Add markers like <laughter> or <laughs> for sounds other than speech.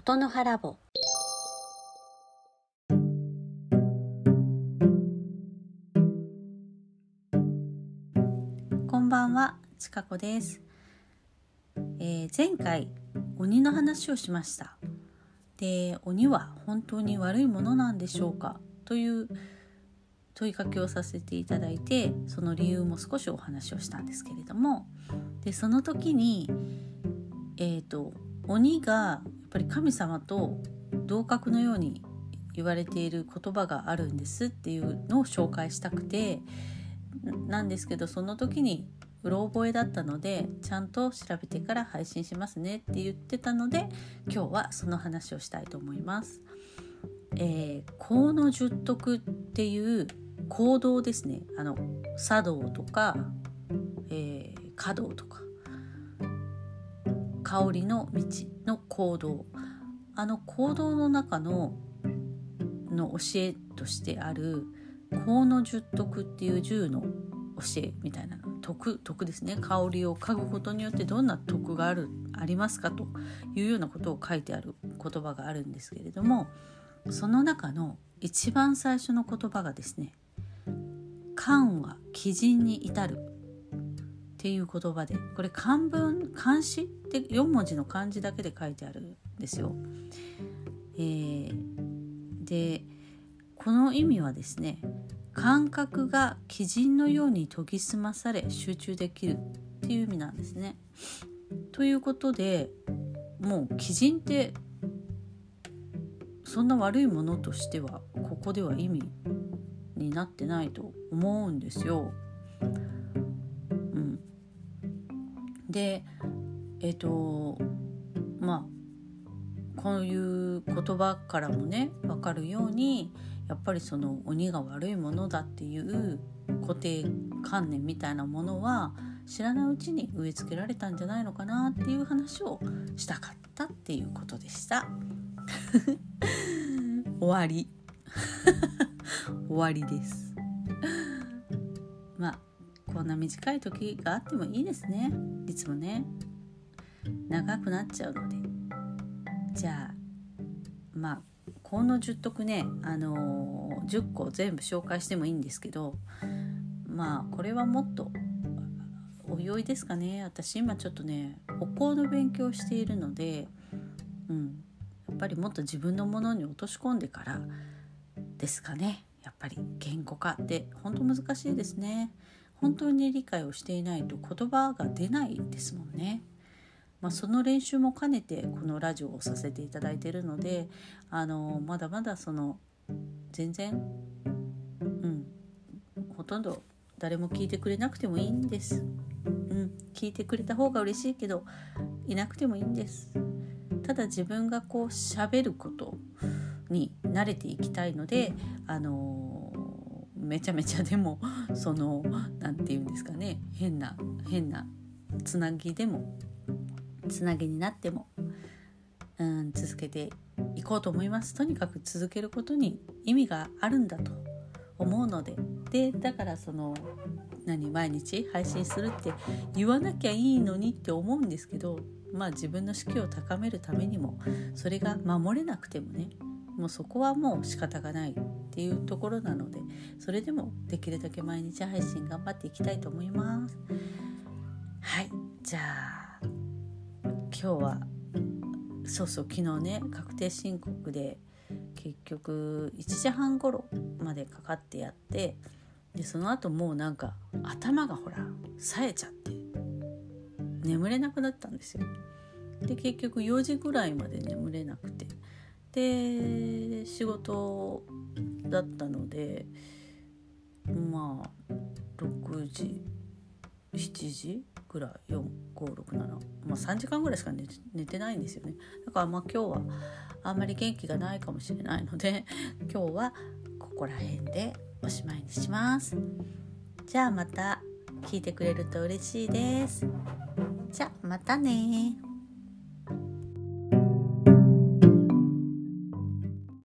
ことの葉ラボこんばんはちかこです、えー前回鬼の話をしました。で鬼は本当に悪いものなんでしょうか？という問いかけをさせていただいてその理由も少しお話をしたんですけれども。でその時にえー、と鬼がぱり神様と同格のように言われている言葉があるんですっていうのを紹介したくてなんですけどその時にうろ覚えだったのでちゃんと調べてから配信しますねって言ってたので今日はその話をしたいと思います。えー、河野十徳っていう行動ですねあの茶道とか、えー、華道とか香りの道の行動。あの行動の中のの教えとしてある河野十徳っていう十の教えみたいな徳徳ですね。香りを嗅ぐことによってどんな徳があるありますかと。いうようなことを書いてある言葉があるんですけれどもその中の一番最初の言葉がですね「漢は鬼人に至る」っていう言葉でこれ漢文漢詩って4文字の漢字だけで書いてあるんですよ。えー、でこの意味はですね感覚が鬼人のように研ぎ澄まされ集中できるっていう意味なんですね。ということでもう鬼人ってそんな悪いものとしてはここでは意味になってないと思うんですよ。でえっ、とまあこういう言葉からもね分かるようにやっぱりその鬼が悪いものだっていう固定観念みたいなものは知らないうちに植え付けられたんじゃないのかなっていう話をしたかったっていうことでした。<laughs> 終わり <laughs> 終わりです。まあこんな短い時があってもいいですね。いつもね。長くなっちゃうので。じゃあまあこの10徳ね、あのー10個全部紹介してもいいんですけどまあこれはもっとおいおいですかね。私今ちょっとねお香の勉強をしているので、うん、やっぱりもっと自分のものに落とし込んでからですかね。やっぱり言語化って本当難しいですね。本当に理解をしていないと言葉が出ないですもんね。まあ、その練習も兼ねてこのラジオをさせていただいているのであのまだまだその全然うんほとんど誰も聞いてくれなくてもいいんです。うん、聞いてくれた方が嬉しいけどいなくてもいいんです。ただ自分がこう喋ることに慣れていきたいのであのめちゃめちゃでもその何て言うんですかね。変な変なつなぎでもつなぎになっても、うん、続けていこうと思います。とにかく続けることに意味があるんだと思うので。でだからその何毎日配信するって言わなきゃいいのにって思うんですけどまあ自分の士気を高めるためにもそれが守れなくてもねもうそこはもう仕方がないっていうところなのでそれでもできるだけ毎日配信頑張っていきたいと思います。はいじゃあ今日はそうそう昨日ね確定申告で結局1時半頃までかかってやってでその後もうなんか頭がほら冴えちゃって眠れなくなったんですよ。で結局4時ぐらいまで眠れなくてで仕事だったのでまあ6時7時ぐらい4567まあ3時間ぐらいしか寝寝てないんですよね。だからまあ今日はあんまり元気がないかもしれないので <laughs> 今日はここら辺でおしまいにします。じゃあまた聞いてくれると嬉しいです。じゃあまたね